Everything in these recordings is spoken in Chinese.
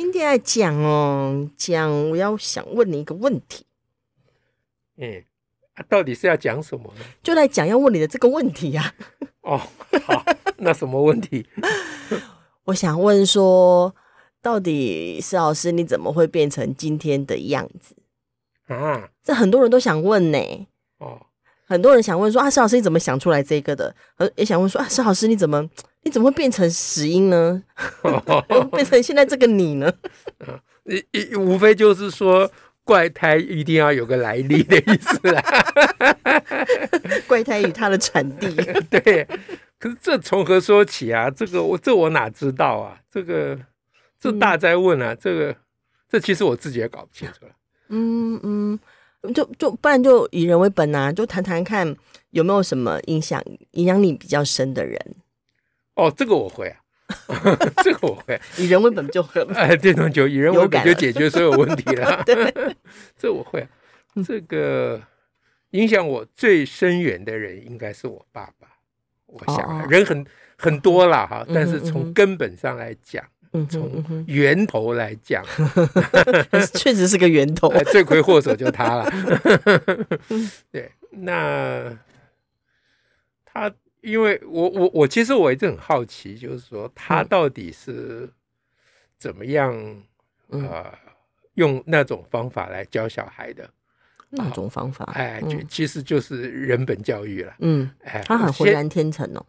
今天来讲哦，讲我要想问你一个问题。嗯，啊，到底是要讲什么呢？就来讲要问你的这个问题呀。哦，好，那什么问题？我想问说，到底施老师你怎么会变成今天的样子啊？这很多人都想问呢。哦，很多人想问说啊，施老师你怎么想出来这个的？呃，也想问说啊，施老师你怎么？你怎么会变成石英呢？变成现在这个你呢？一一无非就是说怪胎一定要有个来历的意思啦。怪胎与它的产地。对，可是这从何说起啊？这个我这我哪知道啊？这个这大哉问啊！这个这其实我自己也搞不清楚了。嗯嗯，就就不然就以人为本啊，就谈谈看有没有什么影响影响你比较深的人。哦，这个我会啊，这个我会，以人为本就很哎，这种就以人为本就解决所有问题了。对，这我会啊。这个影响我最深远的人应该是我爸爸。我想、啊、人很很多了哈，但是从根本上来讲，从源头来讲，确实是个源头，罪魁祸首就他了。对，那他。因为我我我其实我一直很好奇，就是说他到底是怎么样啊、嗯呃、用那种方法来教小孩的？那种方法，哎，就其实就是人本教育了。嗯，哎，他很浑然天成哦。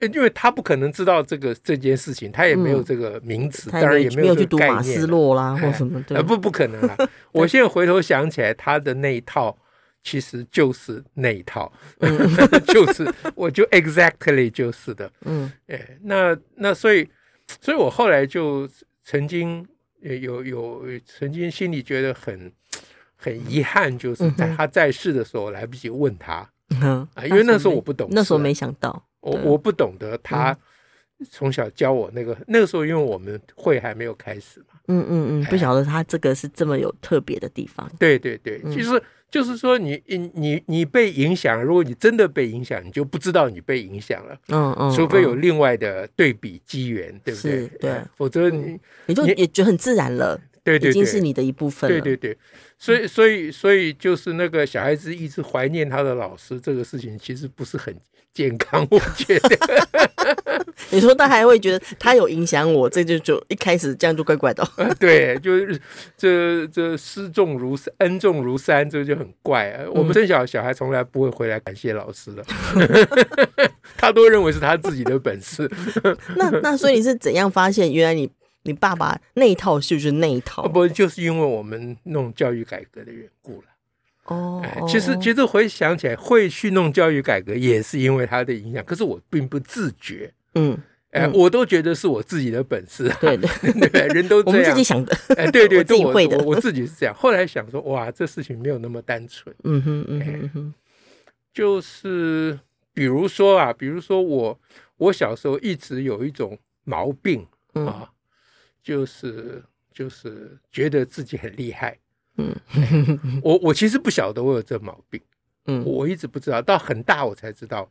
因为他不可能知道这个这件事情，他也没有这个名词，嗯、当然也没有这个概念。没有去读马斯洛啦，或什么的。呃，不，不可能啊！我现在回头想起来，他的那一套。其实就是那一套，嗯、就是我就 exactly 就是的，嗯，哎，那那所以，所以我后来就曾经有有曾经心里觉得很很遗憾，就是在他在世的时候来不及问他，嗯啊，因为那时候我不懂，那时候没想到，我我不懂得他从小教我那个那个时候，因为我们会还没有开始嘛，嗯嗯嗯，不晓得他这个是这么有特别的地方，对对对，其实。就是说你，你你你被影响，如果你真的被影响，你就不知道你被影响了。嗯嗯，除非有另外的对比机缘，对不对？对，否则你你就也觉得很自然了。对对，已经是你的一部分了。对对对，所以所以所以就是那个小孩子一直怀念他的老师，这个事情其实不是很健康，我觉得。你说他还会觉得他有影响我，这就就一开始这样就怪怪的。对，就是这这师重如山，恩重如山，这就很怪啊。我们生小小孩从来不会回来感谢老师的，他都认为是他自己的本事。那那所以你是怎样发现原来你？你爸爸那一套是不是那一套？不，就是因为我们弄教育改革的缘故了。哦，其实其实回想起来，会去弄教育改革也是因为他的影响，可是我并不自觉。嗯，哎，我都觉得是我自己的本事。对对对，人都这样，我们自己想的。哎，对对，自己会的。我自己是这样。后来想说，哇，这事情没有那么单纯。嗯哼嗯哼，就是比如说啊，比如说我我小时候一直有一种毛病啊。就是就是觉得自己很厉害，嗯，我我其实不晓得我有这毛病，嗯，我一直不知道，到很大我才知道，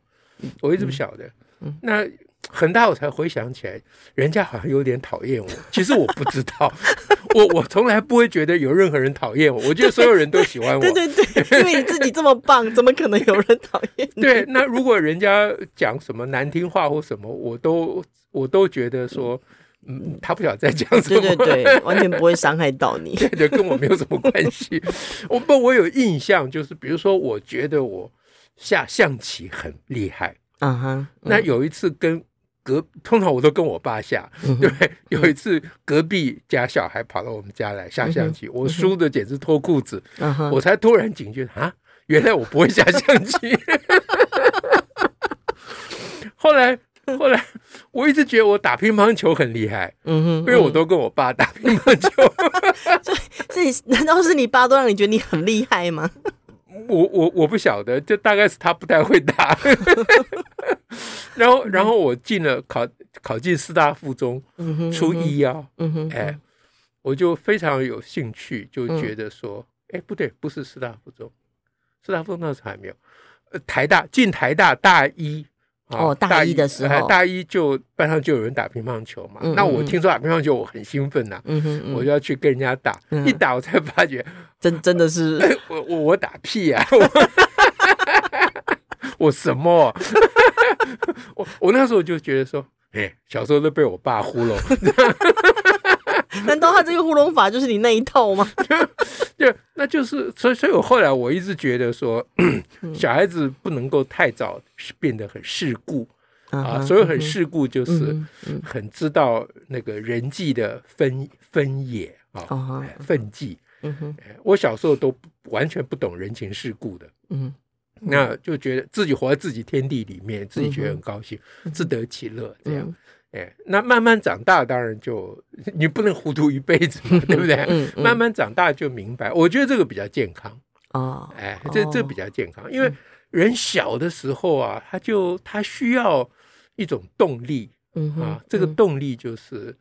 我一直不晓得，嗯，那很大我才回想起来，人家好像有点讨厌我，其实我不知道，我我从来不会觉得有任何人讨厌我，我觉得所有人都喜欢我，对对对，因为你自己这么棒，怎么可能有人讨厌你？对，那如果人家讲什么难听话或什么，我都我都觉得说。嗯，他不晓得在讲什么，对对对，完全不会伤害到你，对对，跟我没有什么关系。我不，我有印象，就是比如说，我觉得我下象棋很厉害，嗯哼。那有一次跟隔，通常我都跟我爸下，对，有一次隔壁家小孩跑到我们家来下象棋，我输的简直脱裤子，我才突然警觉啊，原来我不会下象棋。后来。后来我一直觉得我打乒乓球很厉害，嗯哼，因为我都跟我爸打乒乓球。所以，难道是你爸都让你觉得你很厉害吗？我我我不晓得，就大概是他不太会打。然后，然后我进了考考进师大附中，初一啊，嗯哼，哎，我就非常有兴趣，就觉得说，哎，不对，不是师大附中，师大附中那时候还没有。呃台大进台大大一哦，大一的时候，大一就班上就有人打乒乓球嘛。那我听说打乒乓球，我很兴奋呐，我就要去跟人家打。一打我才发觉，真真的是 我我我打屁呀！我什么？我我那时候就觉得说，哎，小时候都被我爸糊弄。难道他这个糊弄法就是你那一套吗？对，那就是所以，所以我后来我一直觉得说，小孩子不能够太早变得很世故啊。所以很世故就是很知道那个人际的分分野啊，分际。我小时候都完全不懂人情世故的，嗯，那就觉得自己活在自己天地里面，自己觉得很高兴，自得其乐这样。哎，那慢慢长大，当然就你不能糊涂一辈子嘛，对不对？嗯嗯、慢慢长大就明白，我觉得这个比较健康哦。哎，这这比较健康，因为人小的时候啊，他就他需要一种动力，嗯哼啊，这个动力就是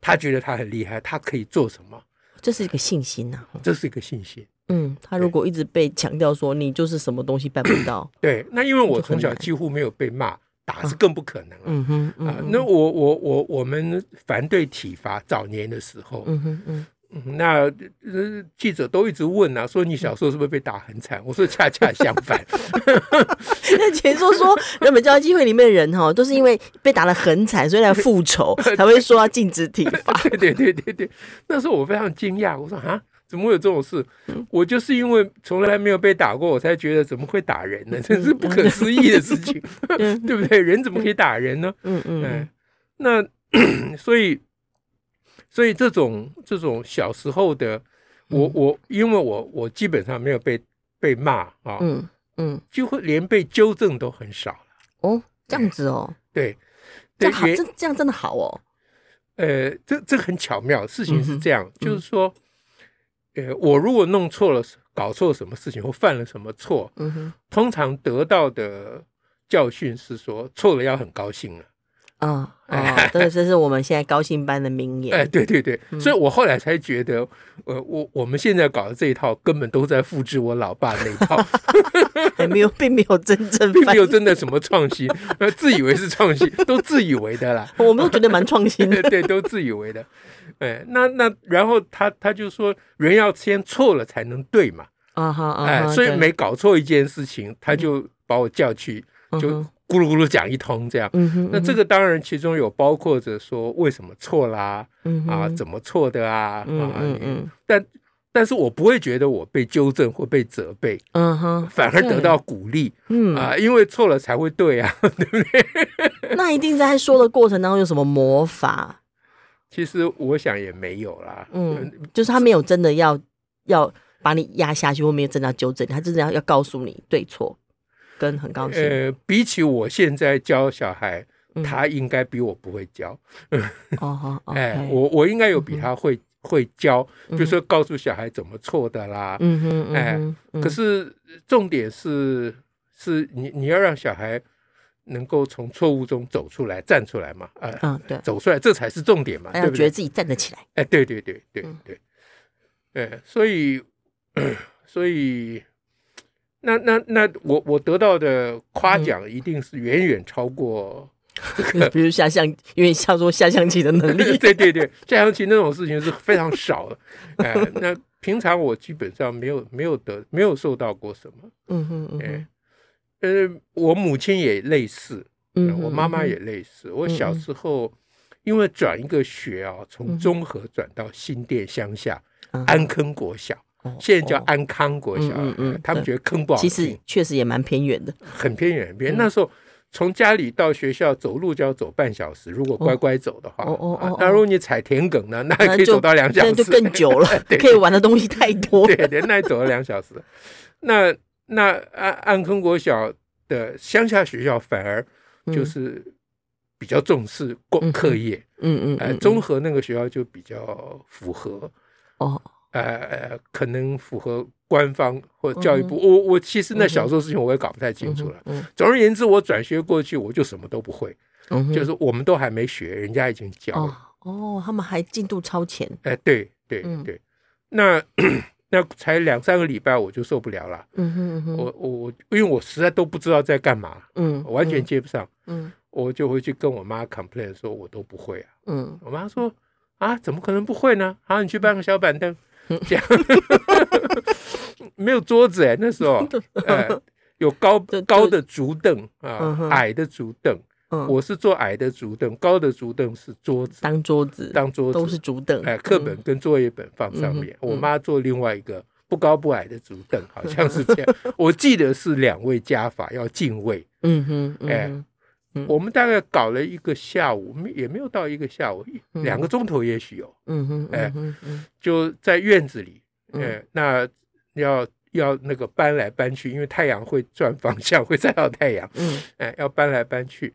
他觉得他很厉害，他可以做什么，这是一个信心呐、啊，这是一个信心。嗯，他如果一直被强调说你就是什么东西办不到，对，那因为我从小几乎没有被骂。打是更不可能了，嗯哼，嗯哼啊，那我我我我们反对体罚，早年的时候，嗯哼嗯，那呃记者都一直问啊，说你小时候是不是被打很惨？我说恰恰相反。那前说说人本教育基金会里面的人哈，都是因为被打得很惨，所以来复仇 才会说要禁止体罚。对对对对对，那时候我非常惊讶，我说啊。怎么会有这种事？我就是因为从来没有被打过，我才觉得怎么会打人呢？这是不可思议的事情，对不对？人怎么可以打人呢？嗯嗯，那 所以所以这种这种小时候的我我因为我我基本上没有被被骂啊，嗯嗯，几乎连被纠正都很少哦，这样子哦，对，这好，这这样真的好哦。呃，这这很巧妙，事情是这样，就是说。呃，我如果弄错了，搞错了什么事情或犯了什么错，通常得到的教训是说错了要很高兴了。啊、哦，哦，这这是我们现在高兴班的名言。哎，对对对，嗯、所以我后来才觉得，呃，我我们现在搞的这一套根本都在复制我老爸那一套，还没有，并没有真正，并没有真的什么创新，呃，自以为是创新，都自以为的啦。我们都觉得蛮创新的，对，都自以为的。哎，那那然后他他就说，人要先错了才能对嘛，啊哈啊，哎，所以每搞错一件事情，他就把我叫去，就咕噜咕噜讲一通这样。那这个当然其中有包括着说为什么错啦，啊，怎么错的啊，啊，但但是我不会觉得我被纠正或被责备，嗯哼，反而得到鼓励，嗯啊，因为错了才会对啊，对不对？那一定在说的过程当中有什么魔法？其实我想也没有啦，嗯，就是他没有真的要要把你压下去，或没有真的要纠正你，他真的要要告诉你对错，跟很高兴。呃，比起我现在教小孩，他应该比我不会教。哦 哦，哎，我我应该有比他会会教，就是说告诉小孩怎么错的啦。嗯哼，哎，可是重点是是你你要让小孩。能够从错误中走出来，站出来嘛？呃、嗯，对，走出来，这才是重点嘛，对不对？觉得自己站得起来。哎，对对对对对，哎，所以 所以，那那那我我得到的夸奖一定是远远超过这个，比如下象，因为像说下象棋的能力，对对对，下象棋那种事情是非常少的。哎，那平常我基本上没有没有得没有受到过什么。嗯哼嗯哼。呃，我母亲也类似，嗯，我妈妈也类似。我小时候因为转一个学啊，从中和转到新店乡下安坑国小，现在叫安康国小，嗯嗯，他们觉得坑不好听，其实确实也蛮偏远的，很偏远，很偏。那时候从家里到学校走路就要走半小时，如果乖乖走的话，哦哦哦。那如果你踩田埂呢，那还可以走到两小时，就更久了，可以玩的东西太多，对对，那走了两小时，那。那安安坑国小的乡下学校反而就是比较重视功课业，嗯嗯，哎，综合那个学校就比较符合，哦，呃，可能符合官方或教育部。我我其实那小时候事情我也搞不太清楚了。总而言之，我转学过去，我就什么都不会，就是我们都还没学，人家已经教了。哦，他们还进度超前。哎，对对对，那那才两三个礼拜，我就受不了了。嗯哼，我我因为我实在都不知道在干嘛，嗯，完全接不上，嗯。我就回去跟我妈 complain 说，我都不会啊。嗯，我妈说啊，怎么可能不会呢？好，你去搬个小板凳，这样 没有桌子哎，那时候哎，有高 高的竹凳啊，矮的竹凳。我是坐矮的竹凳，高的竹凳是桌子，当桌子，当桌子都是竹凳。哎，课本跟作业本放上面。我妈坐另外一个不高不矮的竹凳，好像是这样。我记得是两位家法要进位。嗯哼，哎。我们大概搞了一个下午，没也没有到一个下午，两个钟头也许有。嗯哼，哎，就在院子里，哎，那要要那个搬来搬去，因为太阳会转方向，会晒到太阳。嗯，哎，要搬来搬去，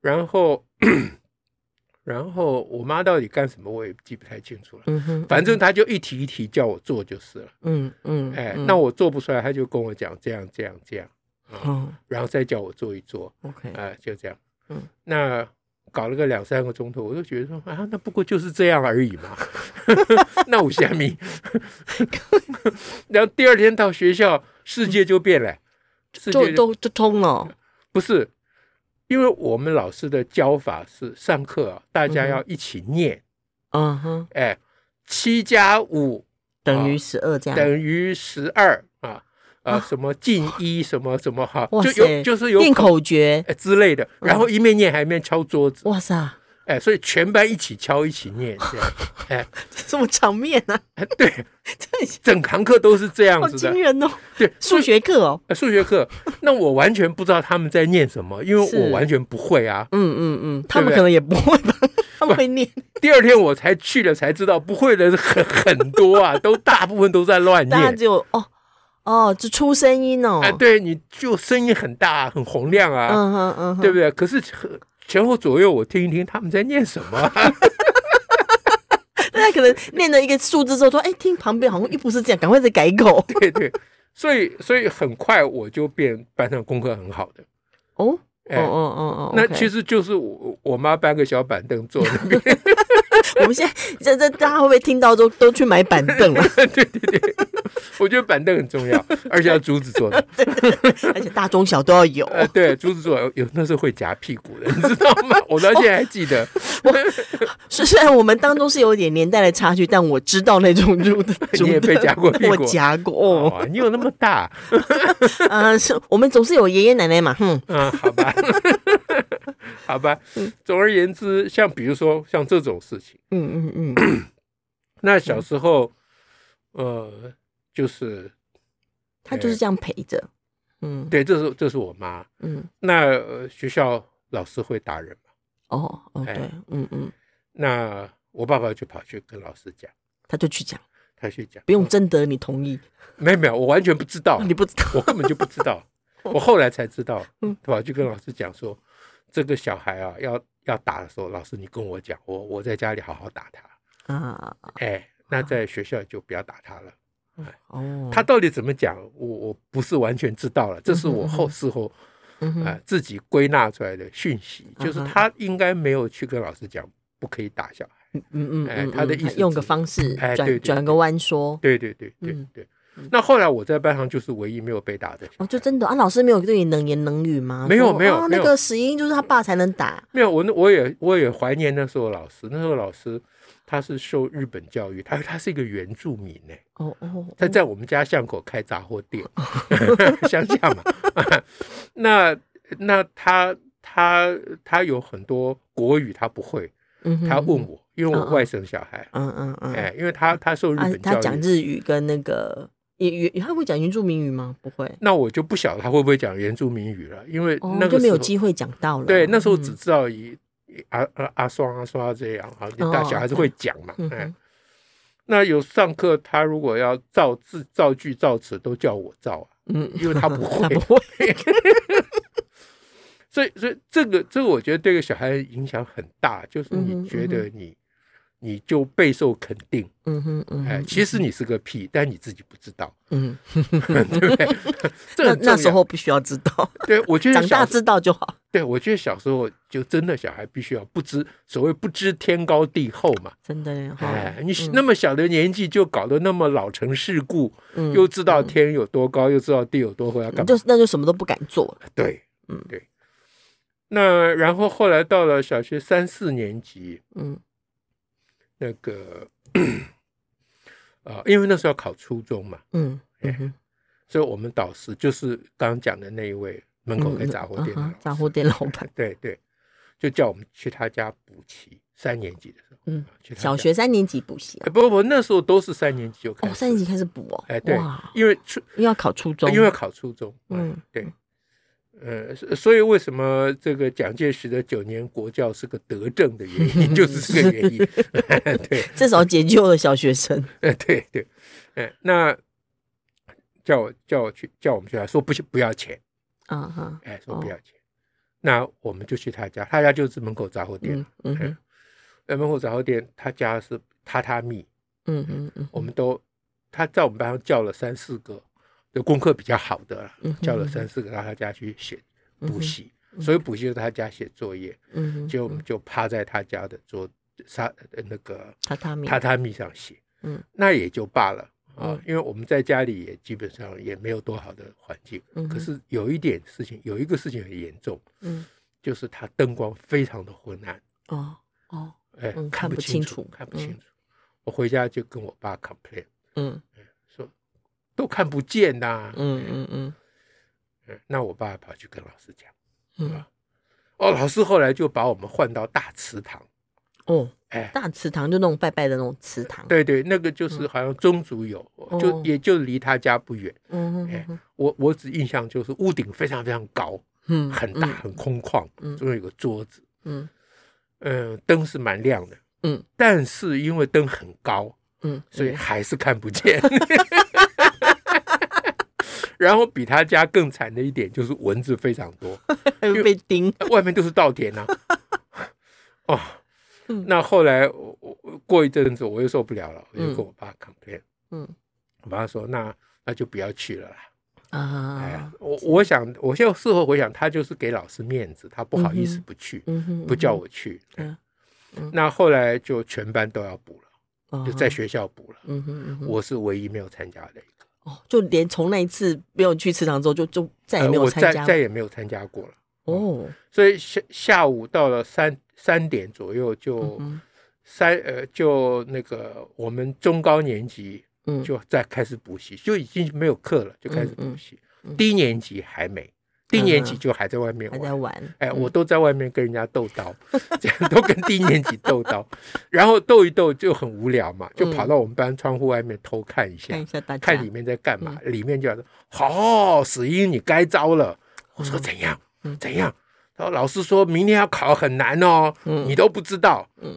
然后 然后我妈到底干什么，我也记不太清楚了。反正她就一题一题叫我做就是了。嗯嗯，哎，那我做不出来，她就跟我讲这样这样这样。嗯，然后再叫我做一做，OK，啊，就这样，嗯，那搞了个两三个钟头，我就觉得说啊，那不过就是这样而已嘛，那我虾米，然后第二天到学校，世界就变了，世界都都通了，不是，因为我们老师的教法是上课啊，大家要一起念，嗯哼，哎，七加五等于十二，这样等于十二啊。啊，什么进一什么什么哈，就有就是有念口诀。之类的，然后一面念还一面敲桌子。哇塞，哎，所以全班一起敲一起念这样，哎，这么场面呢？对，整堂课都是这样子的，好惊人哦。对，数学课哦，数学课，那我完全不知道他们在念什么，因为我完全不会啊。嗯嗯嗯，他们可能也不会吧，他们会念。第二天我才去了才知道，不会的很很多啊，都大部分都在乱念。大家只有哦。哦，就出声音哦！哎，对，你就声音很大，很洪亮啊，嗯哼嗯，对不对？可是前后左右我听一听，他们在念什么？大家可能念了一个数字之后说：“哎，听旁边好像又不是这样，赶快再改口。”对对，所以所以很快我就变班上功课很好的哦。哦哦哦哦，那其实就是我我妈搬个小板凳坐那边。我们现在这这大家会不会听到都都去买板凳了？对 对对，我觉得板凳很重要，而且要竹子做的，而且大中小都要有。对，竹子做有有那时候会夹屁股的，你知道吗？我到现在还记得。虽虽然我们当中是有点年代的差距，但我知道那种竹子，你也被夹过屁股，我夹过。你有那么大？嗯，是我们总是有爷爷奶奶嘛。嗯嗯，好吧。好吧，总而言之，像比如说像这种事情，嗯嗯嗯，那小时候，呃，就是他就是这样陪着，嗯，对，这是这是我妈，嗯，那学校老师会打人吗？哦哦，对，嗯嗯，那我爸爸就跑去跟老师讲，他就去讲，他去讲，不用征得你同意，没有没有，我完全不知道，你不知道，我根本就不知道。我后来才知道，他跑去跟老师讲说，这个小孩啊，要要打的时候，老师你跟我讲，我我在家里好好打他啊，哎，那在学校就不要打他了。哦，他到底怎么讲，我我不是完全知道了，这是我后事后啊自己归纳出来的讯息，就是他应该没有去跟老师讲不可以打小孩。嗯嗯哎，他的意思用个方式转转个弯说，对对对对对。那后来我在班上就是唯一没有被打的哦，就真的啊，老师没有对你冷言冷语吗？没有没有，那个死因就是他爸才能打。没有，我那我也我也怀念那时候老师，那时候老师他是受日本教育，他他是一个原住民呢。哦哦，他在我们家巷口开杂货店，乡下嘛。那那他他他有很多国语他不会，他问我，因为我外省小孩，嗯嗯嗯，哎，因为他他受日本教育，他讲日语跟那个。也也他会讲原住民语吗？不会。那我就不晓得他会不会讲原住民语了，因为那个就没有机会讲到了。对，那时候只知道以阿阿阿双阿双这样啊，大小孩子会讲嘛。嗯，那有上课，他如果要造字、造句、造词，都叫我造啊。嗯，因为他不 会。不会。所以所以这个这个我觉得对个小孩影响很大，就是你觉得你。你就备受肯定，嗯哼嗯，哎，其实你是个屁，但你自己不知道，嗯，对不对？那那时候不需要知道，对，我觉得长大知道就好。对，我觉得小时候就真的小孩必须要不知所谓不知天高地厚嘛，真的哎，你那么小的年纪就搞得那么老成世故，又知道天有多高，又知道地有多厚，要干嘛？就那就什么都不敢做。对，嗯，对。那然后后来到了小学三四年级，嗯。那个啊，因为那时候要考初中嘛，嗯，所以我们导师就是刚刚讲的那一位门口开杂货店的杂货店老板，对对，就叫我们去他家补习。三年级的时候，嗯，小学三年级补习啊？不不不，那时候都是三年级就开始，三年级开始补哦。哎，对，因为初因为要考初中，因为要考初中，嗯，对。呃，所以为什么这个蒋介石的九年国教是个德政的原因，就是这个原因。对，至少解救了小学生。呃，对对，哎，那叫我叫我去叫我们去，他说不不要钱，啊哈，哎，说不要钱，那我们就去他家，他家就是门口杂货店，嗯嗯，门口杂货店，他家是榻榻米，嗯嗯嗯，我们都他在我们班上叫了三四个。就功课比较好的了，叫了三四个到他家去写补习，所以补习就是他家写作业，就就趴在他家的桌沙那个榻榻米。榻榻米上写，嗯，那也就罢了啊，因为我们在家里也基本上也没有多好的环境，可是有一点事情，有一个事情很严重，嗯，就是他灯光非常的昏暗，哦哦，哎，看不清楚，看不清楚，我回家就跟我爸 complain，嗯。都看不见呐、啊嗯，嗯嗯。嗯，那我爸跑去跟老师讲，嗯，哦，老师后来就把我们换到大祠堂，哦，哎，大祠堂就那种拜拜的那种祠堂，对对，那个就是好像宗族有，嗯、就也就离他家不远，嗯哎，我我只印象就是屋顶非常非常高，嗯，很大很空旷，嗯，中间有个桌子，嗯。嗯，灯是蛮亮的，嗯，但是因为灯很高，嗯，所以还是看不见。然后比他家更惨的一点就是蚊子非常多，还被叮，外面都是稻田呐。哦，那后来我过一阵子我又受不了了，我就跟我爸 complain，嗯，我爸说那那就不要去了啦。啊，哎呀，我我想我现在事后回想，他就是给老师面子，他不好意思不去，不叫我去。嗯，那后来就全班都要补了，就在学校补了。嗯哼，我是唯一没有参加的。哦，就连从那一次没有去祠堂之后，就就再也没有参加，再再也没有参加过了。哦，所以下下午到了三三点左右就三呃就那个我们中高年级嗯就再开始补习，就已经没有课了，就开始补习。低年级还没。低年级就还在外面玩，还在玩，哎，我都在外面跟人家斗刀，这样都跟低年级斗刀，然后斗一斗就很无聊嘛，就跑到我们班窗户外面偷看一下，看一下大家，看里面在干嘛。里面就说：“好，死英，你该招了。”我说：“怎样？怎样？”然后老师说明天要考很难哦，你都不知道。嗯，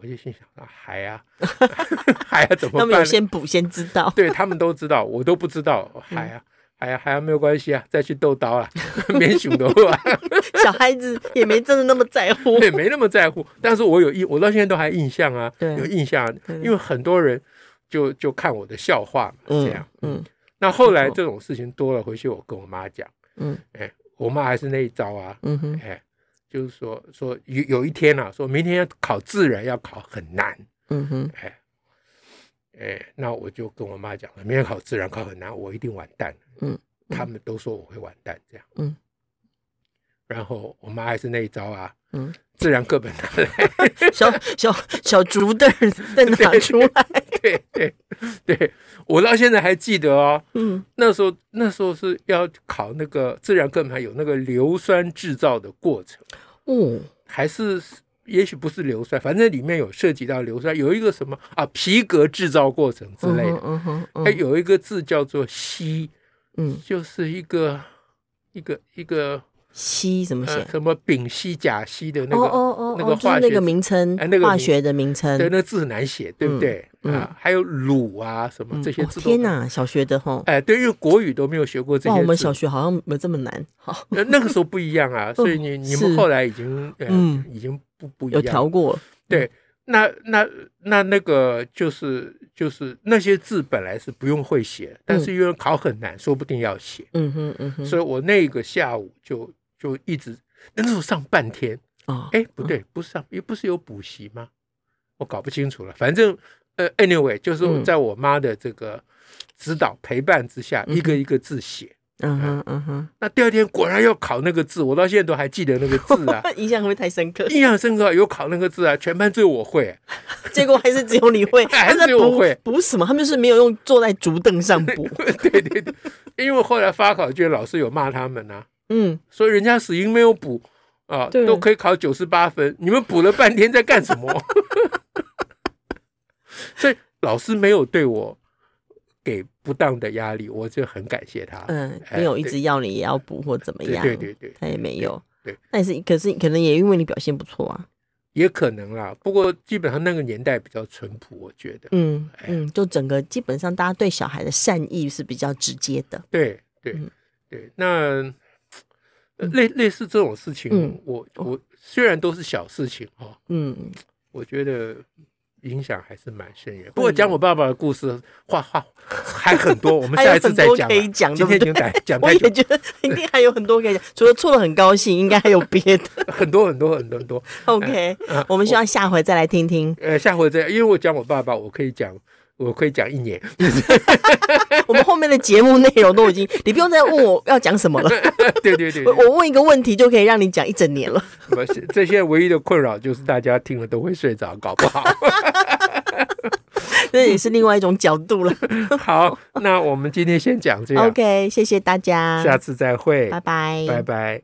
我就心想：啊，还呀，还要怎么办？他们有先补先知道，对他们都知道，我都不知道，还呀。哎呀，还没有关系啊，再去斗刀啊，免熊的话，小孩子也没真的那么在乎，也，没那么在乎。但是我有印，我到现在都还印象啊，有印象，因为很多人就就看我的笑话嘛，这样，嗯。嗯，那后来这种事情多了，回去我跟我妈讲，嗯，哎，我妈还是那一招啊，嗯哼，哎，就是说说有有一天啊，说明天要考自然要考很难，嗯哼，哎。哎，那我就跟我妈讲了，明天考自然考很难，我一定完蛋。嗯，他们都说我会完蛋，这样。嗯，然后我妈还是那一招啊。嗯，自然课本拿来，小小小竹凳再 拿出来。对对对，我到现在还记得哦。嗯，那时候那时候是要考那个自然课本，还有那个硫酸制造的过程。哦，还是。也许不是硫酸，反正里面有涉及到硫酸，有一个什么啊皮革制造过程之类的，嗯哼，还有一个字叫做锡，嗯，就是一个一个一个烯怎么写？什么丙烯、甲烯的那个哦哦那个化学那个名称，那个化学的名称，对，那字很难写，对不对？啊，还有卤啊什么这些字。天哪，小学的哈，哎，对，因为国语都没有学过这些。我们小学好像没这么难。好，那个时候不一样啊，所以你你们后来已经嗯已经不不一样，有调过。对，那那那那个就是。就是那些字本来是不用会写，但是因为考很难，说不定要写。嗯哼嗯哼，所以我那个下午就就一直那时候上半天啊，哎不对，不是上，也不是有补习吗？我搞不清楚了。反正呃，anyway，就是在我妈的这个指导陪伴之下，一个一个字写。嗯哼嗯哼，那第二天果然要考那个字，我到现在都还记得那个字啊，印象会不会太深刻？印象深刻，有考那个字啊，全班只有我会，结果还是只有你会，还是只有我会补什么？他们是没有用坐在竹凳上补。对对对，因为后来发考卷老师有骂他们啊，嗯，所以人家死因没有补啊，都可以考九十八分，你们补了半天在干什么？所以老师没有对我。给不当的压力，我就很感谢他。嗯，没有一直要你也要补或怎么样。对对对，他也没有。对，但是可是可能也因为你表现不错啊，也可能啦。不过基本上那个年代比较淳朴，我觉得。嗯嗯，就整个基本上大家对小孩的善意是比较直接的。对对对，那类类似这种事情，我我虽然都是小事情哈，嗯，我觉得。影响还是蛮深远。不过讲我爸爸的故事，话话还很多，我们下一次再讲。可以讲，今天已经讲讲太久。我也觉得一定还有很多可以讲，除了错了很高兴，应该还有别的。很多很多很多很多。OK，我们希望下回再来听听。呃，下回再，因为我讲我爸爸，我可以讲，我可以讲一年。我们后面的节目内容都已经，你不用再问我要讲什么了。对对对，我问一个问题就可以让你讲一整年了。不是，这些唯一的困扰就是大家听了都会睡着，搞不好。这也是另外一种角度了。好，那我们今天先讲这样。OK，谢谢大家，下次再会，拜拜，拜拜。